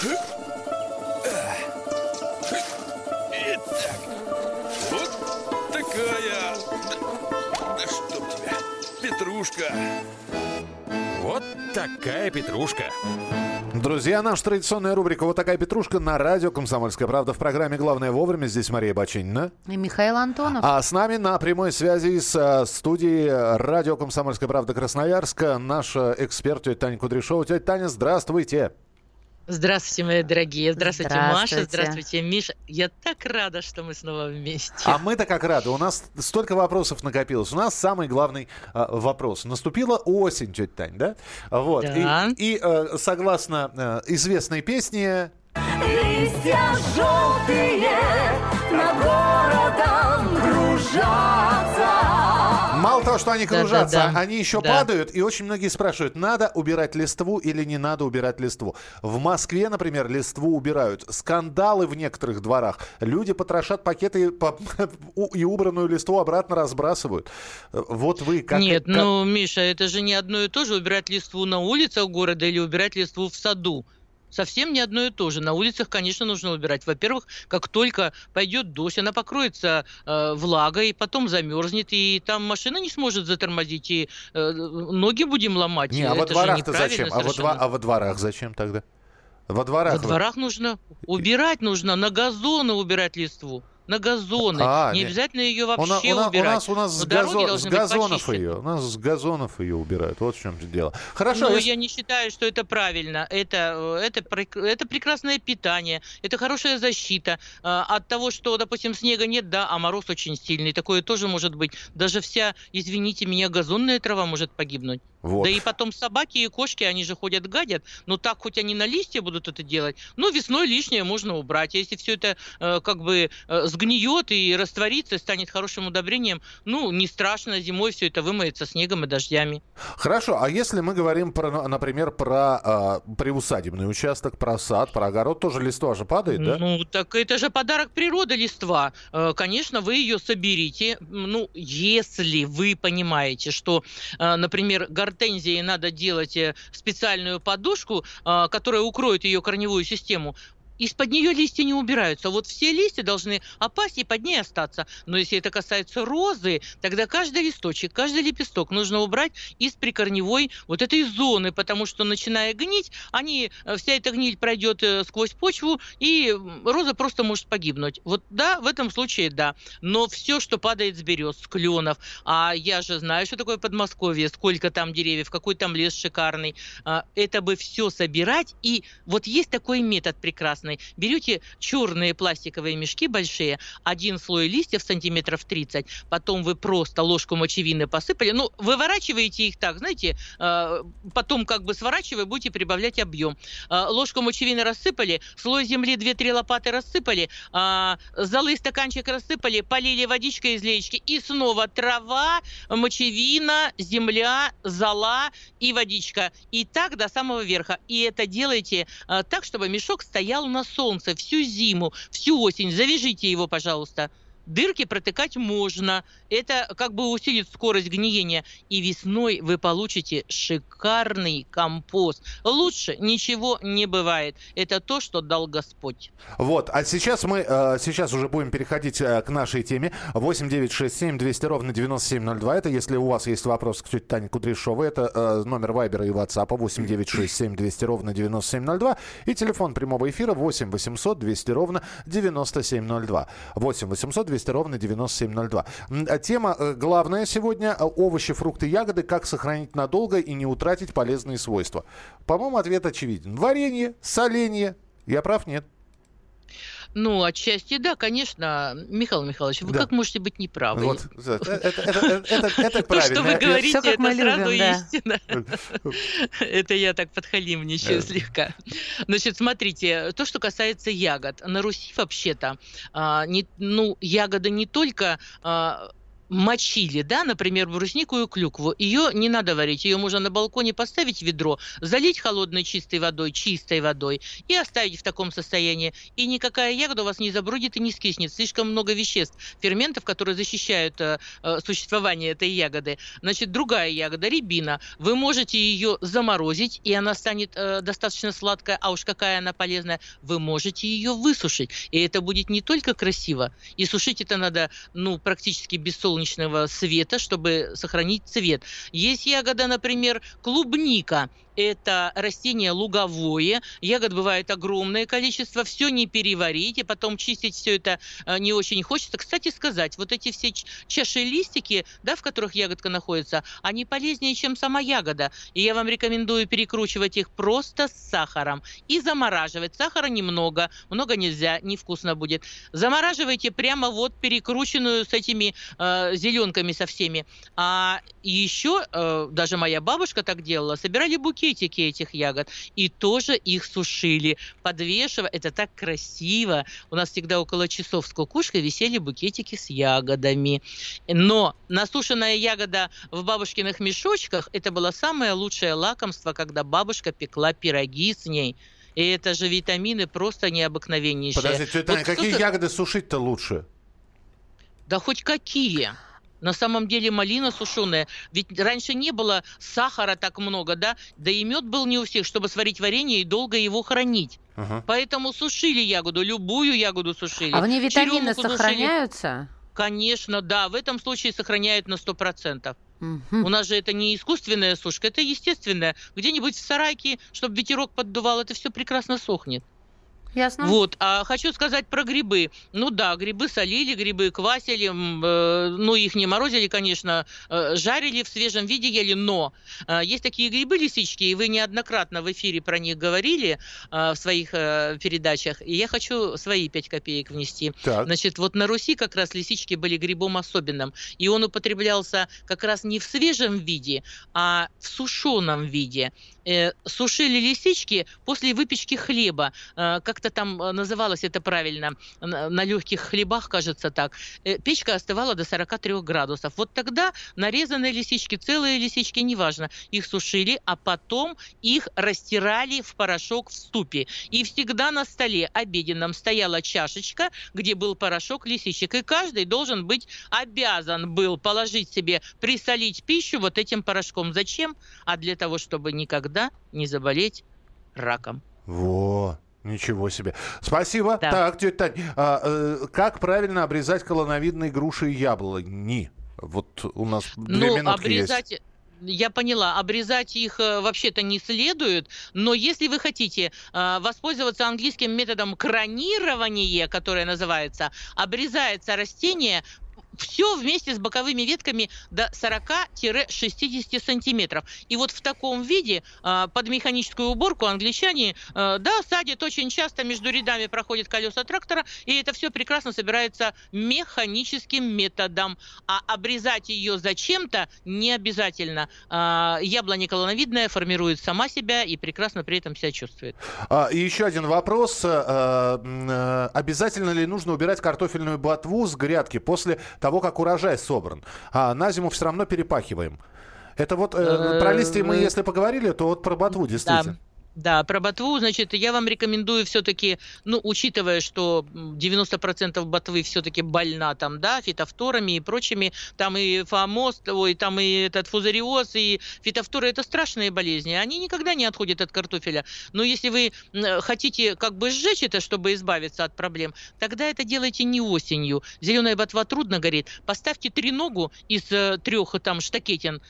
Итак, вот такая... Да, да чтоб тебя, петрушка. Вот такая петрушка. Друзья, наша традиционная рубрика «Вот такая петрушка» на радио «Комсомольская правда». В программе «Главное вовремя». Здесь Мария Бачинина. И Михаил Антонов. А с нами на прямой связи с э, студией радио «Комсомольская правда» Красноярска наша эксперт тетя Таня Кудряшова. Тетя Таня, здравствуйте. Здравствуйте, мои дорогие. Здравствуйте, Маша. Здравствуйте. Здравствуйте, Миша. Я так рада, что мы снова вместе. А мы-то как рады. У нас столько вопросов накопилось. У нас самый главный э, вопрос. Наступила осень, тетя Тань, да? Вот. Да. И, и, э, согласно э, известной песне... Листья желтые над городом кружатся. Мало того, что они кружатся, Да-да-да. они еще Да. падают. И очень многие спрашивают, надо убирать листву или не надо убирать листву. В Москве, например, листву убирают. Скандалы в некоторых дворах. Люди потрошат пакеты по- и убранную листву обратно разбрасывают. Вот вы как... Нет, как- ну, Миша, это же не одно и то же убирать листву на улицах города или убирать листву в саду. Совсем не одно и то же. На улицах, конечно, нужно убирать. Во-первых, как только пойдет дождь, она покроется э, влагой, потом замерзнет, и там машина не сможет затормозить, и э, ноги будем ломать. Не, а во дворах-то зачем? А во, два- а во дворах зачем тогда? Во дворах... Во дворах нужно убирать, нужно на газоны убирать листву. На газоны. А, не не. обязательно ее У, вообще у на- у убирать. нас, у нас с, Но газо- с газонов ее. У нас с газонов ее убирают. Вот в чем дело. Хорошо. Ну, если- я не считаю, что это правильно. Это, э, это, это прекрасное питание, это хорошая защита э, от того, что, допустим, снега нет, да, а мороз очень сильный. Такое тоже может быть. Даже вся, извините меня, газонная трава может погибнуть. Вот. Да и потом собаки и кошки, они же ходят, гадят. Но так хоть они на листья будут это делать. Ну, весной лишнее можно убрать. А если все это э, как бы э, сгниет и растворится, станет хорошим удобрением, ну, не страшно, зимой все это вымоется снегом и дождями. Хорошо, а если мы говорим, про, например, про а, приусадебный участок, про сад, про огород, тоже листва же падает, да? Ну, так это же подарок природы листва. Э, Конечно, вы ее соберите. Ну, если вы понимаете, что, э, например, гортензии надо делать э, специальную подушку, э, которая укроет ее корневую систему, из-под нее листья не убираются. Вот все листья должны опасть и под ней остаться. Но если это касается розы, тогда каждый листочек, каждый лепесток нужно убрать из прикорневой вот этой зоны, потому что начиная гнить, они, э, вся эта гниль пройдет э, сквозь почву, и роза просто может погибнуть. Вот да, в этом случае да. Но все, что падает с берез, с кленов, а я же знаю, что такое Подмосковье, сколько там деревьев, какой там лес шикарный, а, это бы все собирать. И вот есть такой метод прекрасный. Берете черные пластиковые мешки большие, один слой листьев сантиметров 30, потом вы просто ложку мочевины посыпали, ну, выворачиваете их так, знаете, э, потом как бы сворачивая, будете прибавлять объем. Э, Ложку мочевины рассыпали, слой земли 2-3 лопаты рассыпали, а, золы стаканчик рассыпали, полили водичкой из леечки, и снова трава, мочевина, земля, зола и водичка. И так до самого верха. И это делайте э, так, чтобы мешок стоял на солнце всю зиму, всю осень. Завяжите его, пожалуйста. Дырки протыкать можно. Это как бы усилит скорость гниения. И весной вы получите шикарный компост. Лучше ничего не бывает. Это то, что дал Господь. Вот, а сейчас мы э, сейчас уже будем переходить э, к нашей теме. 8 9 6 7 200 ровно 9702. Это если у вас есть вопрос к тете Тане Кудряшовой. Это э, номер Вайбера и WhatsApp 8 9 6 7 200 ровно 9702. И телефон прямого эфира 8 800 200 ровно 9702. 8 800 200 ровно 9702. М, а Тема э, главная сегодня. Овощи, фрукты, ягоды. Как сохранить надолго и не утратить полезные свойства. По-моему, ответ очевиден. Варенье, соленье. Я прав? Нет. Ну, отчасти, да, конечно. Михаил Михайлович, вы Да. как можете быть неправы? Вот, это, это, это, это- это То, что правильно. вы говорите, это сразу любим, да. истина. Это я так подхалимничаю слегка. Значит, смотрите, то, что касается ягод. На Руси вообще-то, а, не- ну, ягоды не только а, мочили, да, например, бруснику и клюкву, ее не надо варить, ее можно на балконе поставить в ведро, залить холодной чистой водой, чистой водой и оставить в таком состоянии. И никакая ягода у вас не забродит и не скиснет. Слишком много веществ, ферментов, которые защищают э, э, существование этой ягоды. Значит, другая ягода, рябина, вы можете ее заморозить, и она станет э, достаточно сладкая, а уж какая она полезная, вы можете ее высушить. И это будет не только красиво, и сушить это надо, ну, практически без солнечного света, чтобы сохранить цвет. Есть ягода, например, клубника это растение луговое, ягод бывает огромное количество, все не переварить, и потом чистить все это э, не очень хочется. Кстати сказать, вот эти все чаши листики, да, в которых ягодка находится, они полезнее, чем сама ягода. И я вам рекомендую перекручивать их просто с сахаром и замораживать. Сахара немного, много нельзя, невкусно будет. Замораживайте прямо вот перекрученную с этими э, зеленками со всеми. А еще э, даже моя бабушка так делала, собирали букет букетики этих ягод и тоже их сушили, подвешивая. Это так красиво. У нас всегда около часов с кукушкой висели букетики с ягодами. Но насушенная ягода в бабушкиных мешочках – это было самое лучшее лакомство, когда бабушка пекла пироги с ней. И это же витамины просто необыкновеннейшие. Подождите, вот какие ягоды сушить-то лучше? Да хоть какие. На самом деле малина сушеная, ведь раньше не было сахара так много, да, да и мед был не у всех, чтобы сварить варенье и долго его хранить. Ага. Поэтому сушили ягоду, любую ягоду сушили. А в ней витамины Черемуху сохраняются? Сушили. Конечно, да, в этом случае сохраняют на 100%. Угу. У нас же это не искусственная сушка, это естественная. Где-нибудь в сарайке, чтобы ветерок поддувал, это все прекрасно сохнет. Ясно. Вот. А хочу сказать про грибы. Ну да, грибы солили, грибы квасили, э, ну их не морозили, конечно, э, жарили в свежем виде ели, но э, есть такие грибы-лисички, и вы неоднократно в эфире про них говорили э, в своих э, передачах, и я хочу свои пять копеек внести. Так. Значит, вот на Руси как раз лисички были грибом особенным, и он употреблялся как раз не в свежем виде, а в сушеном виде. Э, сушили лисички после выпечки хлеба, э, как как-то там э, называлось это правильно, на легких хлебах, кажется так, э, печка остывала до 43 градусов. Вот тогда нарезанные лисички, целые лисички, неважно, их сушили, а потом их растирали в порошок в ступе. И всегда на столе обеденном стояла чашечка, где был порошок лисичек. И каждый должен быть обязан был положить себе, присолить пищу вот этим порошком. Зачем? А для того, чтобы никогда не заболеть раком. Во, Ничего себе. Спасибо. Да. Так, тетя Тань, а, э, как правильно обрезать колоновидные груши и яблони? Вот у нас две ну, минутки обрезать... есть. Я поняла, обрезать их э, вообще-то не следует, но если вы хотите э, воспользоваться английским методом кронирования, которое называется, обрезается растение все вместе с боковыми ветками до 40-60 сантиметров. И вот в таком виде а, под механическую уборку англичане, а, да, садят очень часто, между рядами проходят колеса трактора, и это все прекрасно собирается механическим методом. А обрезать ее зачем-то не обязательно. А, яблоня колоновидная формирует сама себя и прекрасно при этом себя чувствует. А, и еще один вопрос. Обязательно ли нужно убирать картофельную ботву с грядки после того, того, как урожай собран. А на зиму все равно перепахиваем. Это вот э, про листья мы, если поговорили, то вот про ботву действительно. Да. Да, про ботву, значит, я вам рекомендую все-таки, ну, учитывая, что 90% ботвы все-таки больна там, да, фитофторами и прочими, там и фомоз, ой, там и этот фузариоз, и фитофторы – это страшные болезни, они никогда не отходят от картофеля. Но если вы хотите как бы сжечь это, чтобы избавиться от проблем, тогда это делайте не осенью. Зеленая ботва трудно горит. Поставьте треногу из э, трех там штакетин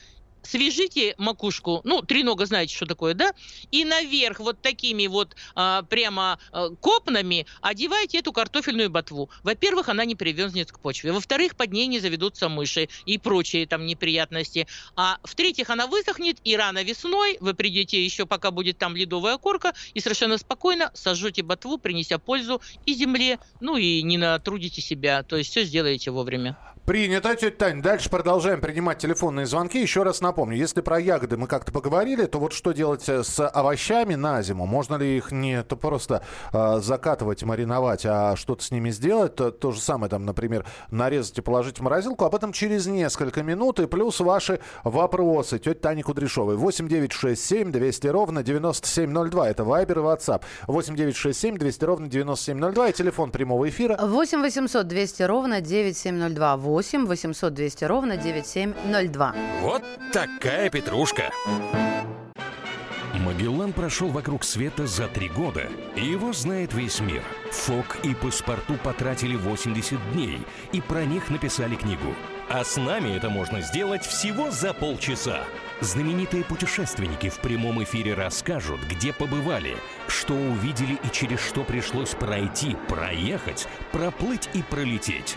свяжите макушку, ну, тренога знаете, что такое, да, и наверх вот такими вот а, прямо а, копнами одевайте эту картофельную ботву. Во-первых, она не привязнет к почве. Во-вторых, под ней не заведутся мыши и прочие там неприятности. А в-третьих, она высохнет, и рано весной вы придете еще, пока будет там ледовая корка, и совершенно спокойно сожжете ботву, принеся пользу и земле, ну и не натрудите себя, то есть все сделаете вовремя. Принято, тетя Тань. Дальше продолжаем принимать телефонные звонки. Еще раз напомню, если про ягоды мы как-то поговорили, то вот что делать э, с овощами на зиму? Можно ли их не то просто э, закатывать, мариновать, а что-то с ними сделать? То, то же самое, там, например, нарезать и положить в морозилку. Об этом через несколько минут. И плюс ваши вопросы. Тетя Таня Кудряшовой. 8 9 6 7 200 ровно 9702. Это Вайбер и WhatsApp. 8 9 6 7 200 ровно 9702. И телефон прямого эфира. 8 800 200 ровно 9702. 8 800 200 ровно 9702. Вот такая петрушка. Магеллан прошел вокруг света за три года, и его знает весь мир. Фок и паспорту потратили 80 дней, и про них написали книгу. А с нами это можно сделать всего за полчаса. Знаменитые путешественники в прямом эфире расскажут, где побывали, что увидели и через что пришлось пройти, проехать, проплыть и пролететь.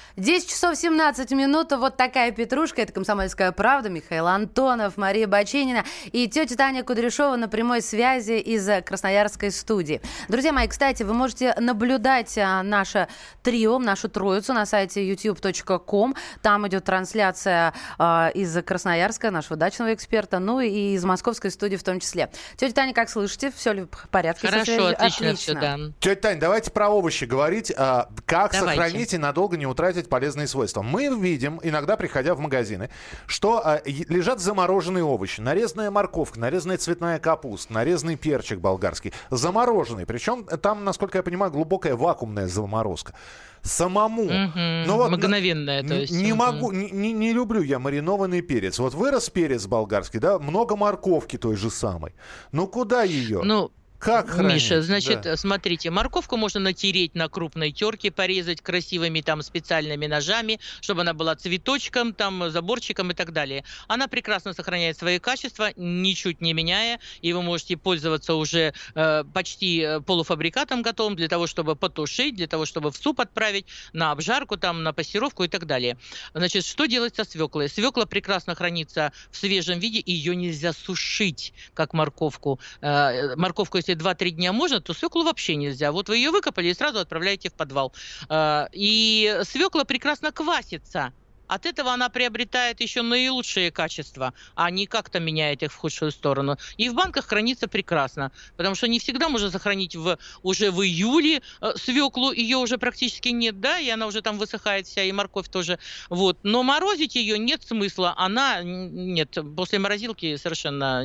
10 часов 17 минут. Вот такая петрушка. Это «Комсомольская правда». Михаил Антонов, Мария Бачинина и тетя Таня Кудряшова на прямой связи из Красноярской студии. Друзья мои, кстати, вы можете наблюдать а, наше трио, нашу троицу на сайте youtube.com. Там идет трансляция э, из Красноярска, нашего дачного эксперта, ну и из московской студии в том числе. Тетя Таня, как слышите? Все ли в порядке? Хорошо, отлично, отлично все, да. Тетя Таня, давайте про овощи говорить. А, как давайте. сохранить и надолго не утратить полезные свойства. Мы видим, иногда приходя в магазины, что а, лежат замороженные овощи. Нарезанная морковка, нарезанная цветная капуста, нарезанный перчик болгарский. Замороженный. Причем там, насколько я понимаю, глубокая вакуумная заморозка самому. Угу, ну, вот, Мгновенное, то есть. Не угу. могу, не, не люблю я маринованный перец. Вот вырос перец болгарский, да, много морковки той же самой. Ну куда ее? Ну, как хранить? Миша, значит, да. смотрите, морковку можно натереть на крупной терке, порезать красивыми там специальными ножами, чтобы она была цветочком, там, заборчиком и так далее. Она прекрасно сохраняет свои качества, ничуть не меняя, и вы можете пользоваться уже э, почти э, полуфабрикатом готовым для того, чтобы потушить, для того, чтобы в суп отправить, на обжарку, там, на пассировку и так далее. Значит, что делать со свеклой? Свекла прекрасно хранится в свежем виде, ее нельзя сушить, как морковку. Э, морковку, если если 2-3 дня можно, то свеклу вообще нельзя. Вот вы ее выкопали и сразу отправляете в подвал. А, и свекла прекрасно квасится. От этого она приобретает еще наилучшие качества, а не как-то меняет их в худшую сторону. И в банках хранится прекрасно, потому что не всегда можно сохранить в, уже в июле э, свеклу, ее уже практически нет, да, и она уже там высыхает вся, и морковь тоже. Вот. Но морозить ее нет смысла, она, нет, после морозилки совершенно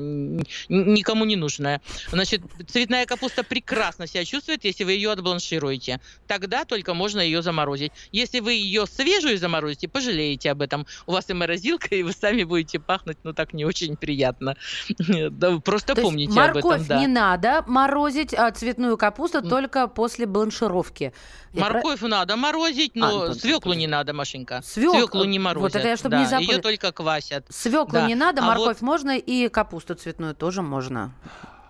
никому не нужная. Значит, цветная капуста прекрасно себя чувствует, если вы ее отбланшируете. Тогда только можно ее заморозить. Если вы ее свежую заморозите, пожалеете пожалеете об этом. У вас и морозилка, и вы сами будете пахнуть, ну, так не очень приятно. Просто То помните об этом. Морковь да. не надо морозить, а цветную капусту только после бланшировки. Морковь про... надо морозить, но а, свеклу не надо, Машенька. Свек... Свеклу не морозят. Вот это я, чтобы да, не запутать. Ее только квасят. Свеклу да. не надо, а морковь вот... можно и капусту цветную тоже можно.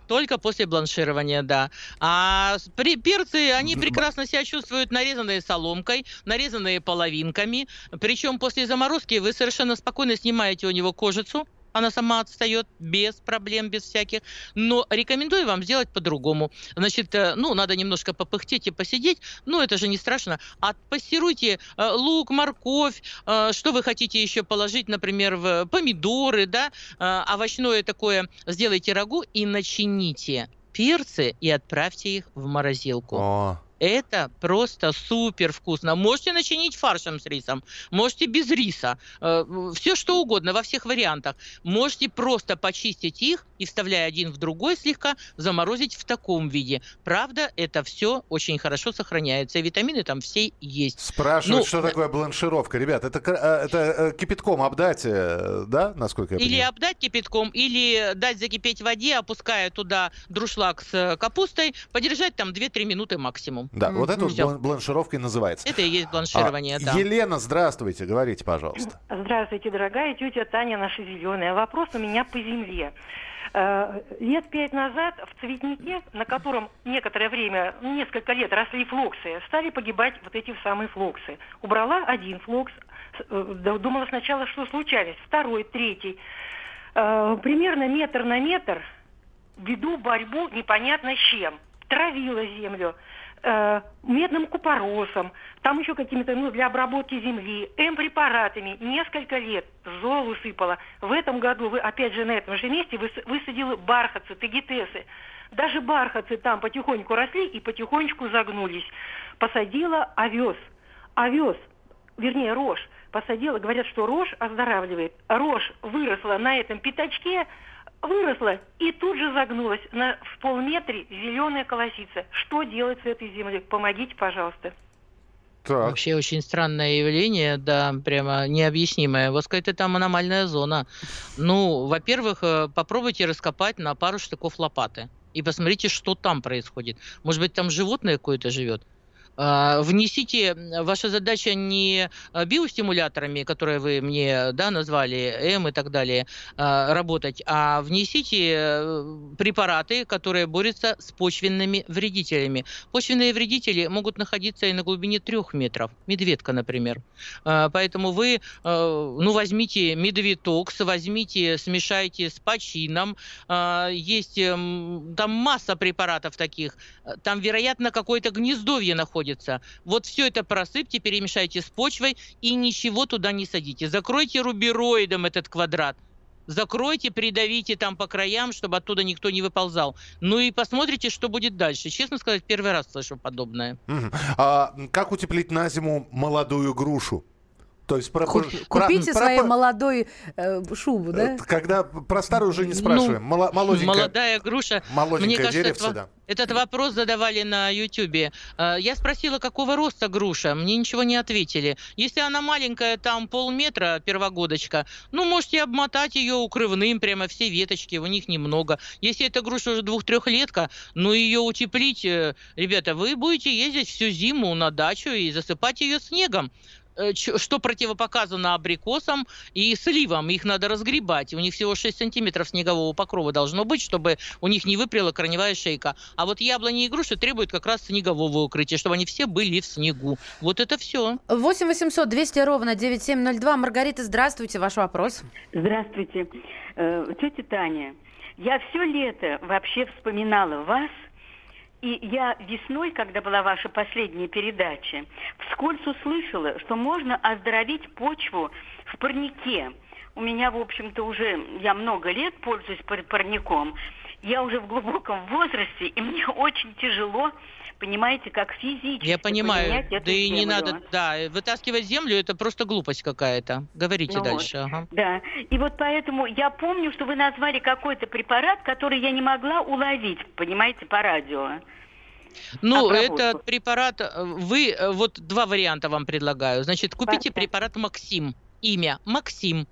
Только после бланширования, да. А при, перцы, они прекрасно себя чувствуют нарезанные соломкой, нарезанные половинками. Причем после заморозки вы совершенно спокойно снимаете у него кожицу, она сама отстает без проблем, без всяких. Но рекомендую вам сделать по-другому. Значит, э, ну, надо немножко попыхтеть и посидеть, но это же не страшно. Отпассируйте э, лук, морковь, э, что вы хотите еще положить, например, в помидоры, да, овощное такое, сделайте рагу и начините перцы и отправьте их в морозилку. О. Это просто супер вкусно. Можете начинить фаршем с рисом, можете без риса, э, все что угодно, во всех вариантах. Можете просто почистить их и, вставляя один в другой слегка, заморозить в таком виде. Правда, это все очень хорошо сохраняется. И витамины там все есть. Спрашивают, ну, что такое бланшировка. Ребят, это, э, это э, кипятком обдать, да, насколько я понимаю? Или обдать кипятком, или дать закипеть в воде, опуская туда друшлаг с капустой, подержать там 2-3 минуты максимум. Да, mm-hmm. вот это вот бланшировкой называется. Это и есть бланширование, а, да. Елена, здравствуйте, говорите, пожалуйста. Здравствуйте, дорогая тетя Таня, наша зеленая. Вопрос у меня по земле. Э, Лет пять назад в цветнике, на котором некоторое время, несколько лет росли флоксы, стали погибать вот эти самые флоксы. Убрала один флокс, э, думала сначала, что случались, второй, третий. Э, Примерно метр на метр веду борьбу непонятно с чем. Травила землю, э, медным купоросом, там еще какими-то, ну, для обработки земли, М-препаратами. Несколько лет зол усыпала. В этом году, вы, опять же, на этом же месте выс- высадила бархатцы, тагитесы. Даже бархатцы там потихоньку росли и потихонечку загнулись. Посадила овес. Овес, вернее, рожь. Посадила, говорят, что рожь оздоравливает. Рожь выросла на этом пятачке, выросла и тут же загнулась на, в полметре зеленая колосица. Что делать с этой землей? Помогите, пожалуйста. Так. Вообще очень странное явление, да, прямо необъяснимое. Вот какая-то там аномальная зона. Ну, во-первых, э, попробуйте раскопать на пару штыков лопаты и посмотрите, что там происходит. Может быть, там животное какое-то живет. А, Внесите, ваша задача не а, биостимуляторами, которые вы мне да, назвали, М и так далее, а, работать, а внесите э, препараты, которые борются с почвенными вредителями. Почвенные вредители могут находиться и на глубине трех метров. Медведка, например. Поэтому вы, э, ну, возьмите медвитокс, возьмите, смешайте с почином. Есть эм, там масса препаратов таких. Там, вероятно, какое-то гнездовье находится. Вот все это просыпьте, перемешайте с почвой и ничего туда не садите. Закройте рубероидом этот квадрат. Закройте, придавите там по краям, чтобы оттуда никто не выползал. Ну и посмотрите, что будет дальше. Честно сказать, первый раз слышу подобное. А как утеплить на зиму молодую грушу? То есть про, Куп- про- Купите про- своей про- молодой э, шубу, да? э, Когда про старую уже не Ну, спрашиваем. Моло- молоденькая, Молодая груша. молоденькое Мне кажется, деревце, это, да. Этот вопрос задавали на Ютьюбе. Э, Я спросила, какого роста груша. Мне ничего не ответили. Если она маленькая, там полметра, первогодочка, ну, можете обмотать ее укрывным, прямо все веточки, у них немного. Если эта груша уже двух-трехлетка, ну, ее утеплить, э, ребята, вы будете ездить всю зиму на дачу и засыпать ее снегом. Э, Что противопоказано абрикосам и сливам. Их надо разгребать. У них всего 6 сантиметров снегового покрова должно быть, чтобы у них не выпрела корневая шейка. А вот яблони и груши требуют как раз снегового укрытия, чтобы они все были в снегу. Вот это все. 8 800 200 ровно 9702. Маргарита, здравствуйте, ваш вопрос. Здравствуйте, Э, тетя Таня. Я все лето вообще вспоминала вас, и я весной, когда была ваша последняя передача, вскользь услышала, что можно оздоровить почву в парнике. У меня, в общем-то, уже, я много лет пользуюсь пар- парником. Я уже в глубоком возрасте, и мне очень тяжело, понимаете, как физически Я понимаю. Да и не надо, да, вытаскивать землю это просто глупость какая-то. Говорите Ну вот. дальше. ага. Да, и вот поэтому я помню, что вы назвали какой-то препарат, который я не могла уловить, понимаете, по радио. Ну, Обработку. этот препарат, э, вы, э, вот два варианта вам предлагаю. Значит, купите препарат Максим. Имя Максим.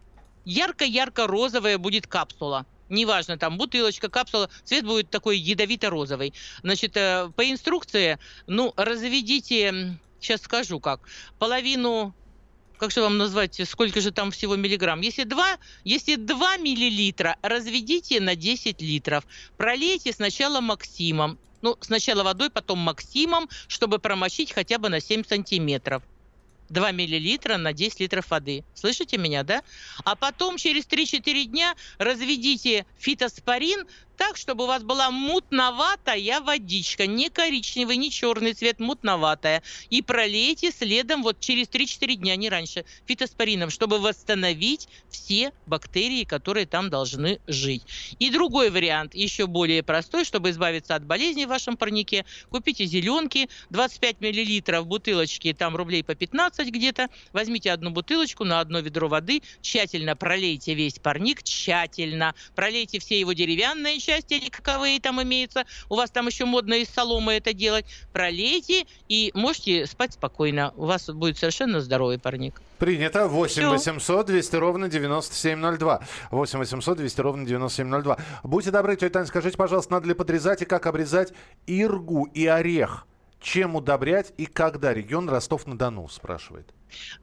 Ярко-ярко-розовая будет капсула. Неважно, там бутылочка, капсула, цвет будет такой ядовито-розовый. Значит, э, по инструкции, ну, разведите, сейчас скажу как, половину как же вам назвать, сколько же там всего миллиграмм? Если 2, если 2 миллилитра, разведите на 10 литров. Пролейте сначала Максимом. Ну, сначала водой, потом Максимом, чтобы промочить хотя бы на 7 сантиметров. 2 миллилитра на 10 литров воды. Слышите меня, да? А потом через 3-4 дня разведите фитоспорин так, чтобы у вас была мутноватая водичка, не коричневый, не черный цвет, мутноватая. И пролейте следом вот через 3-4 дня, не раньше, фитоспорином, чтобы восстановить все бактерии, которые там должны жить. И другой вариант, еще более простой, чтобы избавиться от болезней в вашем парнике, купите зеленки, 25 миллилитров бутылочки, там рублей по 15 где-то, возьмите одну бутылочку на одно ведро воды, тщательно пролейте весь парник, тщательно, пролейте все его деревянные части или каковые там имеются, у вас там еще модно из соломы это делать, пролейте и можете спать спокойно, у вас будет совершенно здоровый парник. Принято. 8 Всё. 800 200 ровно 9702. 8 800 200 ровно 9702. Будьте добры, тетя Таня, скажите, пожалуйста, надо ли подрезать и как обрезать иргу и орех? Чем удобрять и когда? Регион Ростов-на-Дону спрашивает.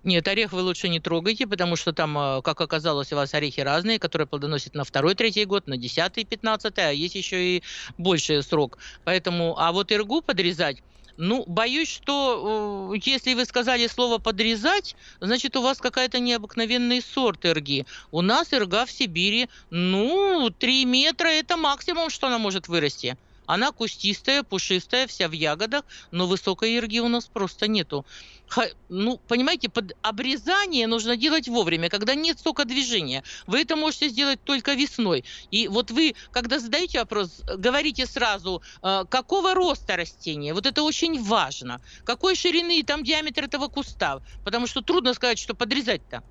Нет, орех вы лучше не трогайте, потому что там, э, как оказалось, у вас орехи разные, которые плодоносят на второй, третий год, на десятый, пятнадцатый, а есть еще и больший срок. Поэтому, а вот иргу подрезать, ну, боюсь, что э, если вы сказали слово «подрезать», значит, у вас какая-то необыкновенный сорт ирги. У нас ирга в Сибири, ну, 3 метра – это максимум, что она может вырасти. Она кустистая, пушистая, вся в ягодах, но высокой ирги у нас просто нету. Ха, ну, понимаете, под обрезание нужно делать вовремя, когда нет сока движения. Вы это можете сделать только весной. И вот вы, когда задаете вопрос, говорите сразу, э, какого роста растения. Вот это очень важно. Какой ширины там диаметр этого куста. Потому что трудно сказать, что подрезать-то.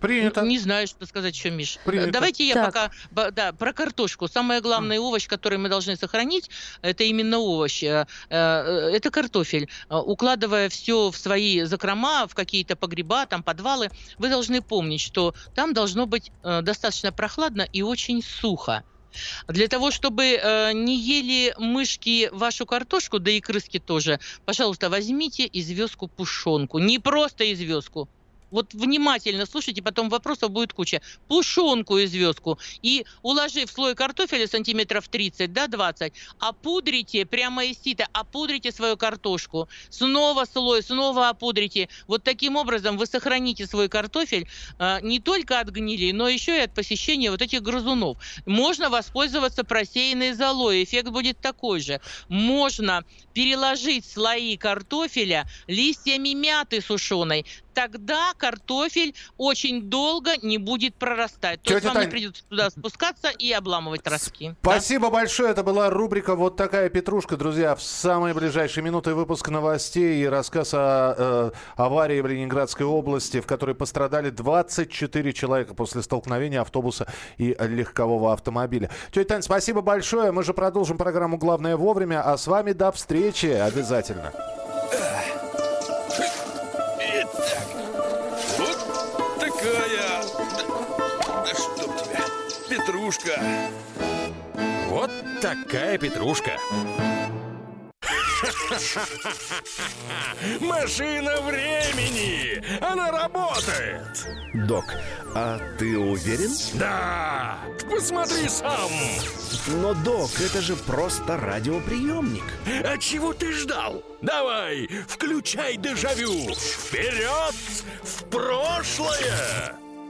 Принято. Не знаю, что сказать еще, Миш. Принято. Давайте я Так. пока да, про картошку. Самый главный овощ, который мы должны сохранить, это именно овощ. Э, э, Это картофель. Э, Укладывая все в свои закрома, в какие-то погреба, там подвалы, вы должны помнить, что там должно быть достаточно прохладно и очень сухо. Для того, чтобы э, не ели мышки вашу картошку, да и крыски тоже, пожалуйста, возьмите известку пушонку. Не просто известку, вот внимательно слушайте, потом вопросов будет куча. Пушонку известку. И уложив слой картофеля сантиметров 30, да, 20, опудрите прямо из сита, опудрите свою картошку. Снова слой, снова опудрите. Вот таким образом вы сохраните свой картофель э, не только от гнили, но еще и от посещения вот этих грызунов. Можно воспользоваться просеянной золой. Эффект будет такой же. Можно переложить слои картофеля листьями мяты сушеной. Тогда картофель очень долго не будет прорастать. То есть Тетя вам не Тань. придется туда спускаться и обламывать ростки. Да? Спасибо большое. Это была рубрика «Вот такая петрушка». Друзья, в самые ближайшие минуты выпуск новостей и рассказ о э, аварии в Ленинградской области, в которой пострадали 24 человека после столкновения автобуса и легкового автомобиля. Тетя Тань, спасибо большое. Мы же продолжим программу «Главное вовремя». А с вами до встречи обязательно. Петрушка. Вот такая петрушка. Машина времени! Она работает! Док, а ты уверен? Да! Посмотри сам! Но, док, это же просто радиоприемник. А чего ты ждал? Давай, включай дежавю! Вперед! В прошлое!